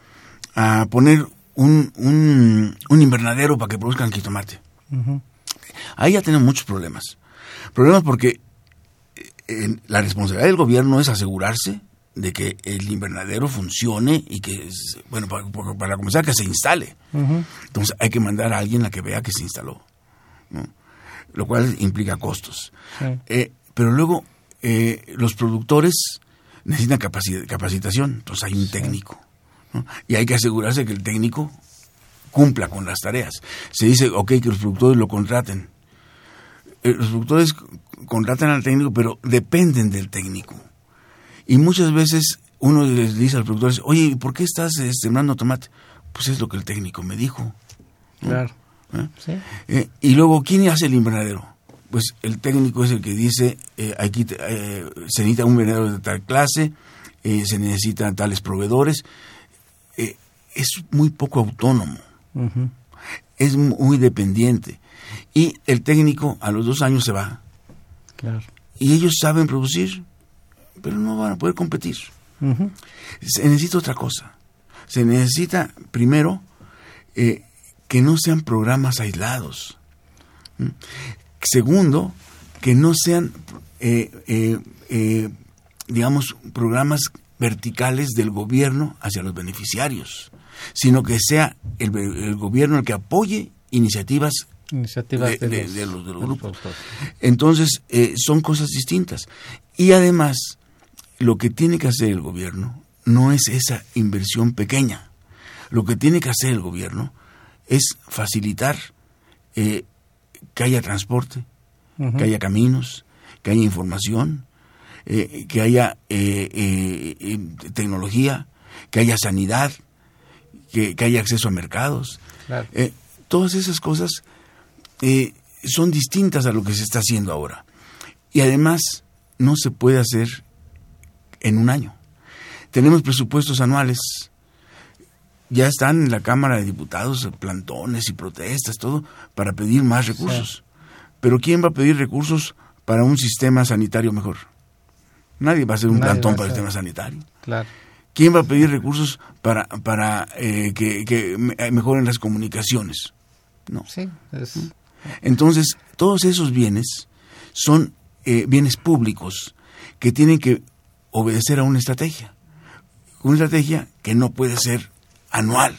a poner un, un, un, invernadero para que produzcan jitomate. Uh Ahí ya tenemos muchos problemas. Problemas porque la responsabilidad del gobierno es asegurarse de que el invernadero funcione y que, bueno, para, para comenzar, que se instale. Uh -huh. Entonces hay que mandar a alguien a que vea que se instaló, ¿no? lo cual implica costos. Eh, pero luego eh, los productores necesitan capacit capacitación, entonces hay un sí. técnico. ¿no? Y hay que asegurarse que el técnico cumpla con las tareas. Se dice, ok, que los productores lo contraten. Eh, los productores contratan al técnico, pero dependen del técnico. Y muchas veces uno les dice a los productores, oye, ¿por qué estás eh, sembrando tomate? Pues es lo que el técnico me dijo. ¿no? Claro. ¿Eh? ¿Sí? Eh, y luego, ¿quién hace el invernadero? Pues el técnico es el que dice, eh, aquí eh, se necesita un invernadero de tal clase, se necesitan tales proveedores. es muy poco autónomo. Uh -huh. Es muy dependiente. Y el técnico a los dos años se va. Claro. Y ellos saben producir, pero no van a poder competir. Uh -huh. Se necesita otra cosa. Se necesita, primero, eh, que no sean programas aislados. ¿Mm? Segundo, que no sean, eh, eh, digamos, programas verticales del gobierno hacia los beneficiarios, sino que sea el, el gobierno el que apoye iniciativas iniciativas de, de, los, de, los, de los, grupos. Entonces, eh, son cosas distintas. Y además, lo que tiene que hacer el gobierno no es esa inversión pequeña. Lo que tiene que hacer el gobierno es facilitar eh, que haya transporte, uh -huh. que haya caminos, que haya información, eh, que haya eh, tecnología, que haya sanidad, que, que haya acceso a mercados. Claro. todas esas cosas eh, son distintas a lo que se está haciendo ahora. Y además no se puede hacer en un año. Tenemos presupuestos anuales. Ya están en la Cámara de Diputados plantones y protestas, todo, para pedir más recursos. Sí. Pero ¿quién va a pedir recursos para un sistema sanitario mejor? Nadie va a hacer un Nadie plantón para el sistema sanitario. Claro. ¿Quién va a pedir recursos para, para eh, que, que, mejoren las comunicaciones? No. Sí, es... Entonces, todos esos bienes son eh, bienes públicos que tienen que obedecer a una estrategia. Una estrategia que no puede ser anual.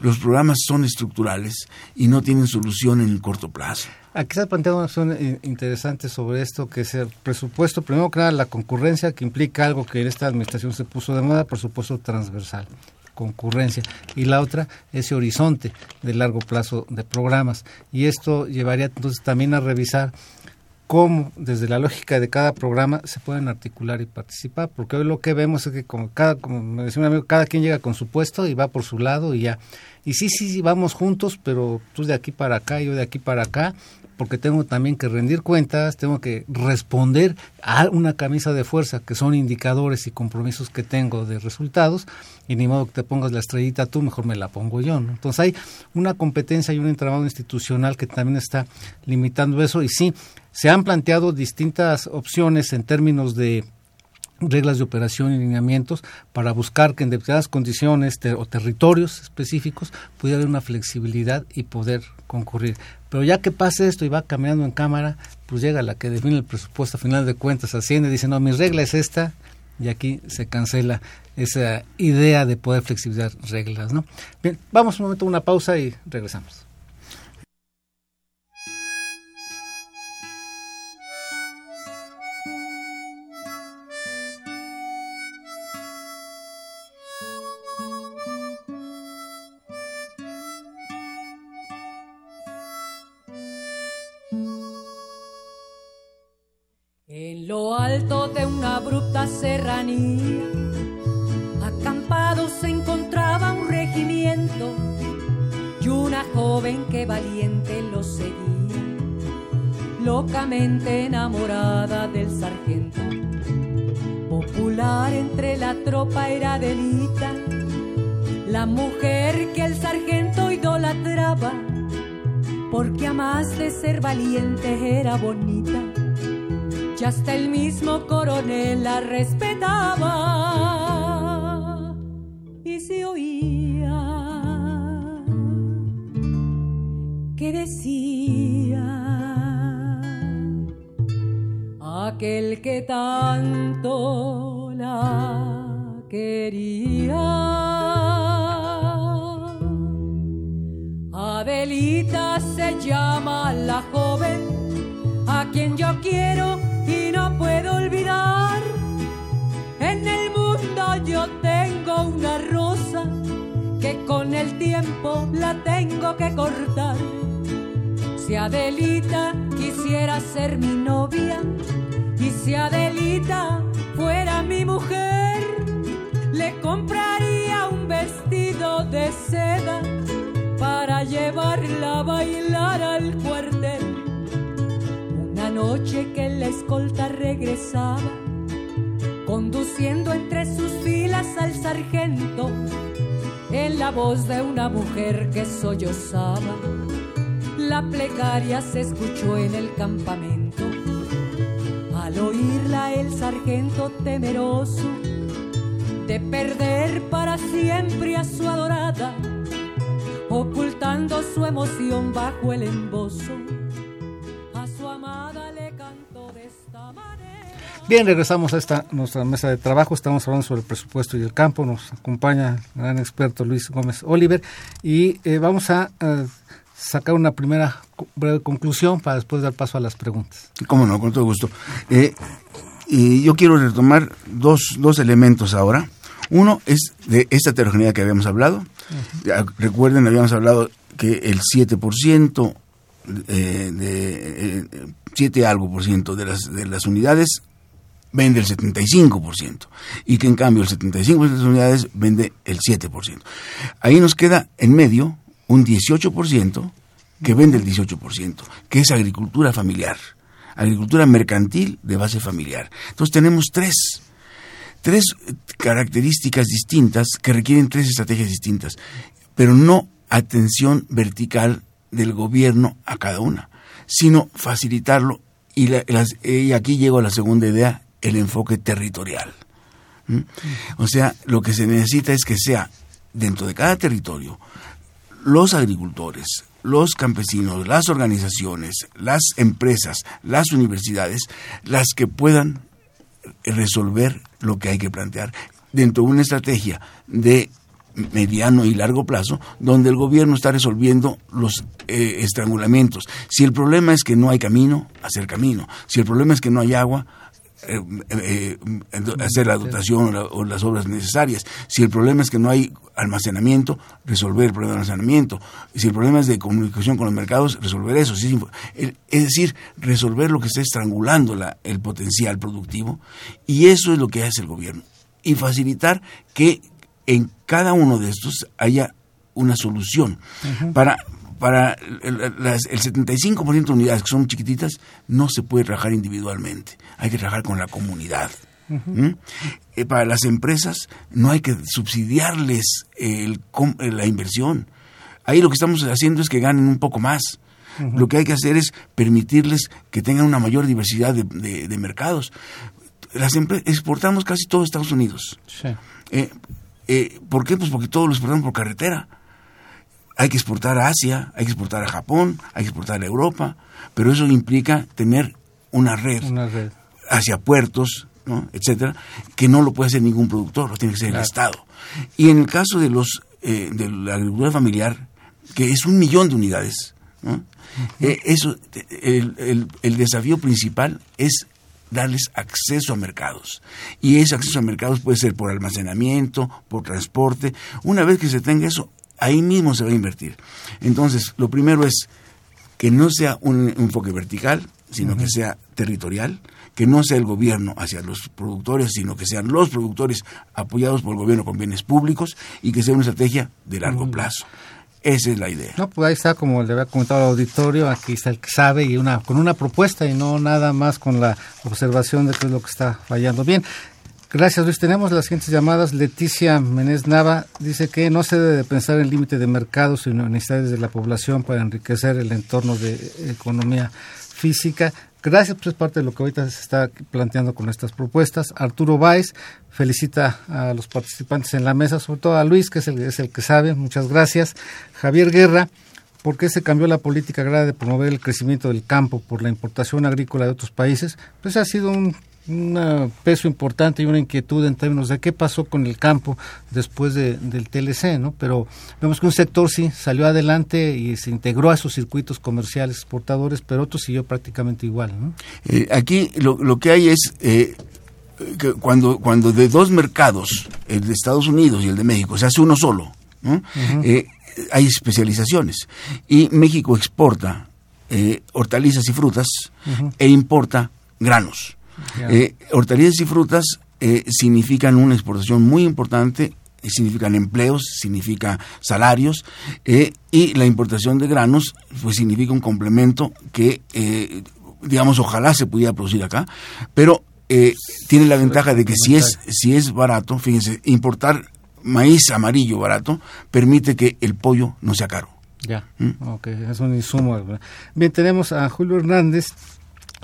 Los programas son estructurales y no tienen solución en el corto plazo. Aquí se ha planteado una opción interesante sobre esto, que es el presupuesto, primero que nada la concurrencia, que implica algo que en esta administración se puso de moda, presupuesto transversal concurrencia. Y la otra ese horizonte de largo plazo de programas. Y esto llevaría entonces también a revisar cómo desde la lógica de cada programa se pueden articular y participar porque hoy lo que vemos es que como cada como me decía un amigo cada quien llega con su puesto y va por su lado y ya y sí sí, sí vamos juntos pero tú de aquí para acá yo de aquí para acá porque tengo también que rendir cuentas, tengo que responder a una camisa de fuerza, que son indicadores y compromisos que tengo de resultados, y ni modo que te pongas la estrellita tú, mejor me la pongo yo. ¿no? Entonces hay una competencia y un entramado institucional que también está limitando eso, y sí, se han planteado distintas opciones en términos de reglas de operación y lineamientos para buscar que en determinadas condiciones o territorios específicos pudiera haber una flexibilidad y poder concurrir. Pero ya que pase esto y va caminando en cámara, pues llega la que define el presupuesto a final de cuentas, Hacienda dice, no, mi regla es esta, y aquí se cancela esa idea de poder flexibilizar reglas, ¿no? Bien, vamos un momento a una pausa y regresamos. Era bonita, y hasta el mismo coronel la respetaba. De seda para llevarla a bailar al cuartel. Una noche que la escolta regresaba, conduciendo entre sus filas al sargento, en la voz de una mujer que sollozaba la plegaria se escuchó en el campamento. Al oírla el sargento temeroso de perder para siempre a su adorada, ocultando su emoción bajo el embozo, a su amada le cantó de esta manera. Bien, regresamos a esta nuestra mesa de trabajo. Estamos hablando sobre el presupuesto y el campo. Nos acompaña el gran experto Luis Gómez Oliver y eh, vamos a eh, sacar una primera breve conclusión para después dar paso a las preguntas. Cómo no, con todo gusto. Eh, y yo quiero retomar dos, dos elementos ahora. Uno es de esta heterogeneidad que habíamos hablado. Ya Recuerden, habíamos hablado que el 7% eh, de eh, 7 algo por ciento de las, de las unidades vende el 75% y que en cambio el 75% de las unidades vende el 7%. Ahí nos queda en medio un 18% que vende el 18%, que es agricultura familiar, agricultura mercantil de base familiar. Entonces tenemos tres, tres características distintas que requieren tres estrategias distintas, pero no atención vertical del gobierno a cada una, sino facilitarlo. Y, y aquí llego a la segunda idea, el enfoque territorial. O sea, lo que se necesita es que sea dentro de cada territorio los agricultores, los campesinos, las organizaciones, las empresas, las universidades, las que puedan resolver lo que hay que plantear dentro de una estrategia de mediano y largo plazo, donde el gobierno está resolviendo los eh, estrangulamientos. Si el problema es que no hay camino, hacer camino. Si el problema es que no hay agua, eh, eh, eh, hacer la dotación o, la- o las obras necesarias. Si el problema es que no hay almacenamiento, resolver el problema de almacenamiento. Si el problema es de comunicación con los mercados, resolver eso. Es decir, resolver lo que está estrangulando la- el potencial productivo. Y eso es lo que hace el gobierno. Y facilitar que en cada uno de estos haya una solución. Para, para el, las- el 75% de unidades que son chiquititas, no se puede trabajar individualmente. Hay que trabajar con la comunidad. ¿Mm? Eh, para las empresas no hay que subsidiarles el eh, la inversión. Ahí lo que estamos haciendo es que ganen un poco más. Lo que hay que hacer es permitirles que tengan una mayor diversidad de, de- de mercados. Las exportamos casi todo a Estados Unidos. Sí. Eh, eh, ¿Por qué? Pues porque todos lo exportamos por carretera. Hay que exportar a Asia, hay que exportar a Japón, hay que exportar a Europa, pero eso implica tener una red Una red. hacia puertos, ¿no? etcétera, que no lo puede hacer ningún productor, lo tiene que hacer Claro. el Estado. Y en el caso de los eh, de la agricultura familiar, que es un millón de unidades, ¿no? Eh, eso, el, el- el desafío principal es darles acceso a mercados. Y ese acceso a mercados puede ser por almacenamiento, por transporte. Una vez que se tenga eso, ahí mismo se va a invertir. Entonces, lo primero es que no sea un enfoque vertical, sino que sea territorial, que no sea el gobierno hacia los productores, sino que sean los productores apoyados por el gobierno con bienes públicos y que sea una estrategia de largo plazo. Esa es la idea. No, pues ahí está, como le había comentado al auditorio, aquí está el que sabe y una con una propuesta y no nada más con la observación de qué es lo que está fallando. Bien, gracias Luis. Tenemos las siguientes llamadas. Leticia Menez Nava dice que no se debe pensar en límite de mercado, sino en necesidades de la población para enriquecer el entorno de economía física. Gracias, pues es parte de lo que ahorita se está planteando con estas propuestas. Arturo Valls felicita a los participantes en la mesa, sobre todo a Luis, que es el, es el que sabe. Muchas gracias. Javier Guerra, ¿por qué se cambió la política agraria de promover el crecimiento del campo por la importación agrícola de otros países? Pues ha sido un un peso importante y una inquietud en términos de qué pasó con el campo después de, del TLC, ¿no? Pero vemos que un sector sí salió adelante y se integró a sus circuitos comerciales exportadores, pero otro siguió prácticamente igual, ¿no? Eh, aquí lo, lo, que hay es eh, que cuando cuando de dos mercados, el de Estados Unidos y el de México, se hace uno solo, ¿no? eh, hay especializaciones y México exporta hortalizas y frutas e importa granos. Eh, hortalizas y frutas eh, significan una exportación muy importante, eh, significan empleos, significa salarios, eh, y la importación de granos pues significa un complemento que, eh, digamos, ojalá se pudiera producir acá, pero tiene la ventaja de que si es, si es barato, fíjense, importar maíz amarillo barato permite que el pollo no sea caro. Ya, ¿Mm? ok, es un insumo. Bien, tenemos a Julio Hernández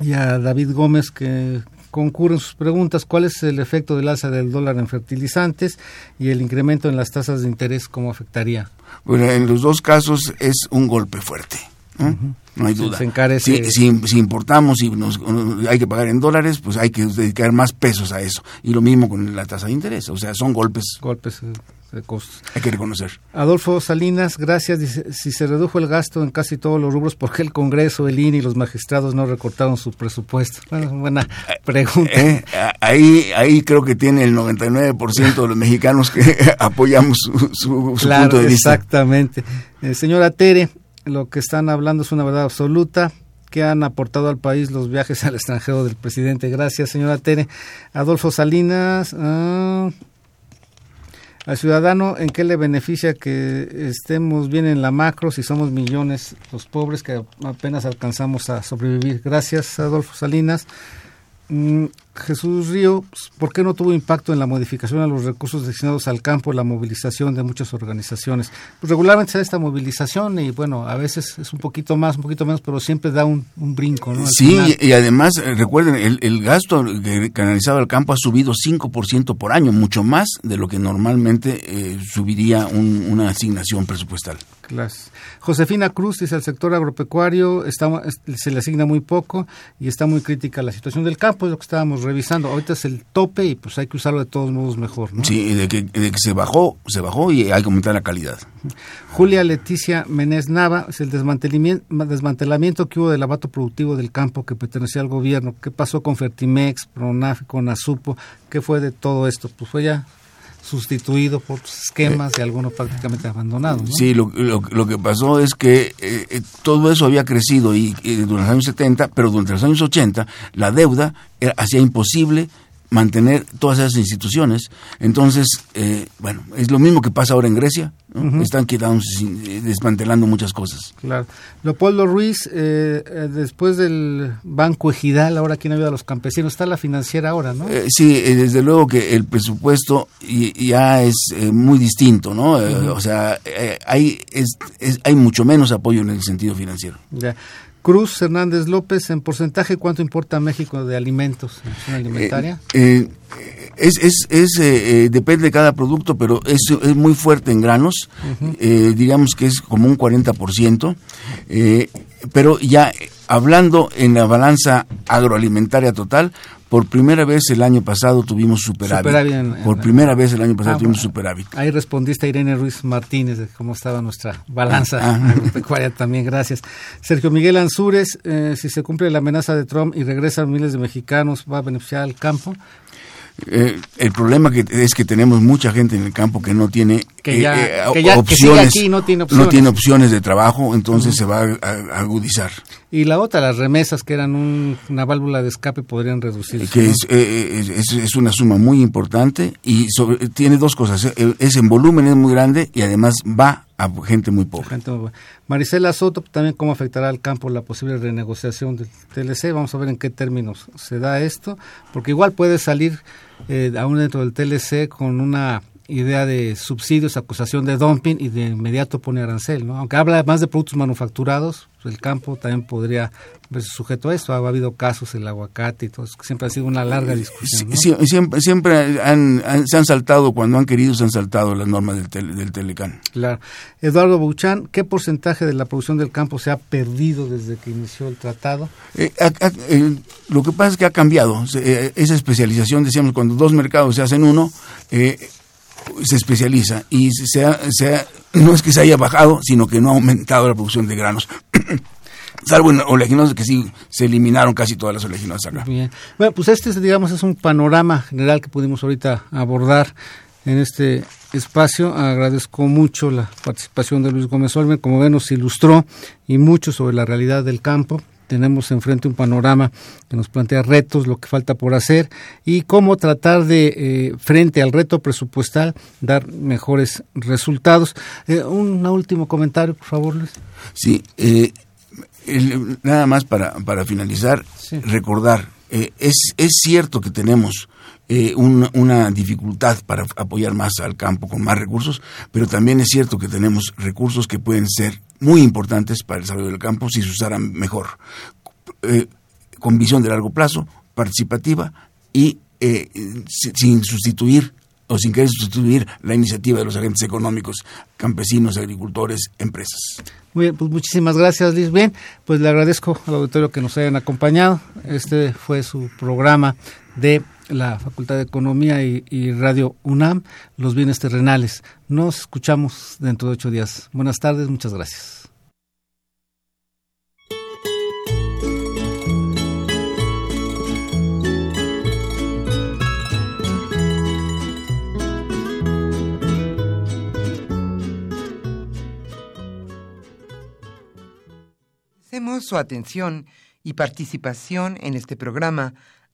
y a David Gómez que concurren sus preguntas. ¿Cuál es el efecto del alza del dólar en fertilizantes y el incremento en las tasas de interés? ¿Cómo afectaría? Bueno, en los dos casos es un golpe fuerte. ¿no? Uh -huh. No hay duda. Se encarece. Si, si, si importamos y nos, hay que pagar en dólares, pues hay que dedicar más pesos a eso. Y lo mismo con la tasa de interés. O sea, son golpes. Golpes de costos. Hay que reconocer. Adolfo Salinas, gracias. Dice, si se redujo el gasto en casi todos los rubros, ¿por qué el Congreso, el INE y los magistrados no recortaron su presupuesto? Bueno, buena pregunta. Eh, ahí, ahí creo que tiene el 99% de los mexicanos que apoyamos su, su, su claro, punto de vista. Exactamente. Eh, señora Tere, lo que están hablando es una verdad absoluta que han aportado al país los viajes al extranjero del presidente. Gracias, señora Tere. Adolfo Salinas, uh, al ciudadano, ¿en qué le beneficia que estemos bien en la macro si somos millones los pobres que apenas alcanzamos a sobrevivir? Gracias, Adolfo Salinas. Mm, Jesús Río, pues, ¿por qué no tuvo impacto en la modificación a los recursos destinados al campo, la movilización de muchas organizaciones? Pues regularmente se da esta movilización y bueno, a veces es un poquito más, un poquito menos, pero siempre da un, un brinco, ¿no? Sí, final. y además, eh, recuerden, el, el, gasto canalizado al campo ha subido 5% por año, mucho más de lo que normalmente eh, subiría un, una asignación presupuestal. Claro. Josefina Cruz dice el sector agropecuario está, se le asigna muy poco y está muy crítica la situación del campo, es lo que estábamos revisando. Ahorita es el tope y pues hay que usarlo de todos modos mejor. ¿no? Sí, de que, de que se bajó, se bajó y hay que aumentar la calidad. Julia Leticia Menez Nava, es el desmantelamiento, desmantelamiento que hubo del abato productivo del campo que pertenecía al gobierno. ¿Qué pasó con Fertimex, Pronaf, con Azupo? ¿Qué fue de todo esto? Pues fue ya sustituido por esquemas de algunos prácticamente abandonados. Sí, lo, lo, lo, que pasó es que eh, todo eso había crecido y, y, durante los años 70, pero durante los años 80 la deuda hacía imposible mantener todas esas instituciones. Entonces, eh, bueno, es lo mismo que pasa ahora en Grecia. ¿No? Uh -huh. Están quedando, desmantelando muchas cosas. Claro. Leopoldo Ruiz, eh, después del Banco Ejidal, ahora quien ayuda a los campesinos, está la financiera ahora, ¿no? Eh, sí, desde luego que el presupuesto ya es eh, muy distinto, ¿no? Uh -huh. O sea, hay, es, es, hay mucho menos apoyo en el sentido financiero. Ya. Cruz Hernández López, en porcentaje, ¿cuánto importa a México de alimentos, en alimentaria? Eh, eh, es, es, es eh, depende de cada producto, pero es, es muy fuerte en granos, uh -huh. digamos que es como un 40%, pero ya hablando en la balanza agroalimentaria total, por primera vez el año pasado tuvimos superávit. superávit en, en, por primera vez el año pasado ah, tuvimos bueno, superávit. Ahí respondiste a Irene Ruiz Martínez de cómo estaba nuestra balanza ah, agropecuaria también, gracias. Sergio Miguel Ansúrez, eh, si se cumple la amenaza de Trump y regresan miles de mexicanos, ¿va a beneficiar al campo? Eh, el problema que es que tenemos mucha gente en el campo que no tiene, que ya, eh, que ya opciones, que aquí, no, tiene opciones. no tiene opciones de trabajo, entonces uh -huh. se va a, a agudizar. Y la otra, las remesas, que eran una válvula de escape, podrían reducirse. Que eh, es, es, una suma muy importante y tiene dos cosas. Eh, es en volumen, es muy grande y además va a gente muy pobre. Gente Marisela Soto, también cómo afectará al campo la posible renegociación del TLC. Vamos a ver en qué términos se da esto, porque igual puede salir eh, aún dentro del TLC con una idea de subsidios, acusación de dumping y de inmediato pone arancel, ¿no? Aunque habla más de productos manufacturados, el campo también podría verse sujeto a esto. Ha habido casos, el aguacate y todo eso, que siempre ha sido una larga discusión. siempre siempre han, se han saltado, cuando han querido, se han saltado las normas del, del Telecán. Claro. Eduardo Bouchan, ¿qué porcentaje de la producción del campo se ha perdido desde que inició el tratado? Eh, eh, lo que pasa es que ha cambiado. Eh, esa especialización, decíamos, cuando dos mercados se hacen uno, se especializa y se no es que se haya bajado, sino que no ha aumentado la producción de granos. Salvo en oleaginosas que sí se eliminaron casi todas las oleaginosas acá. Bueno, pues este digamos es un panorama general que pudimos ahorita abordar en este espacio. Agradezco mucho la participación de Luis Gómez Olmen, como ven nos ilustró y mucho sobre la realidad del campo tenemos enfrente un panorama que nos plantea retos, lo que falta por hacer y cómo tratar de, eh, frente al reto presupuestal, dar mejores resultados. Eh, un último comentario, por favor, Luis. Sí, eh, nada más para, para finalizar, recordar, es, es cierto que tenemos una, dificultad para apoyar más al campo con más recursos, pero también es cierto que tenemos recursos que pueden ser muy importantes para el desarrollo del campo si se usaran mejor, eh, con visión de largo plazo, participativa y eh, sin sustituir o sin querer sustituir la iniciativa de los agentes económicos, campesinos, agricultores, empresas. Muy bien, pues muchísimas gracias, Liz. Bien, pues le agradezco al auditorio que nos hayan acompañado. Este fue su programa de la Facultad de Economía y, Radio UNAM, Los Bienes Terrenales. Nos escuchamos dentro de ocho días. Buenas tardes, muchas gracias. Su atención y participación en este programa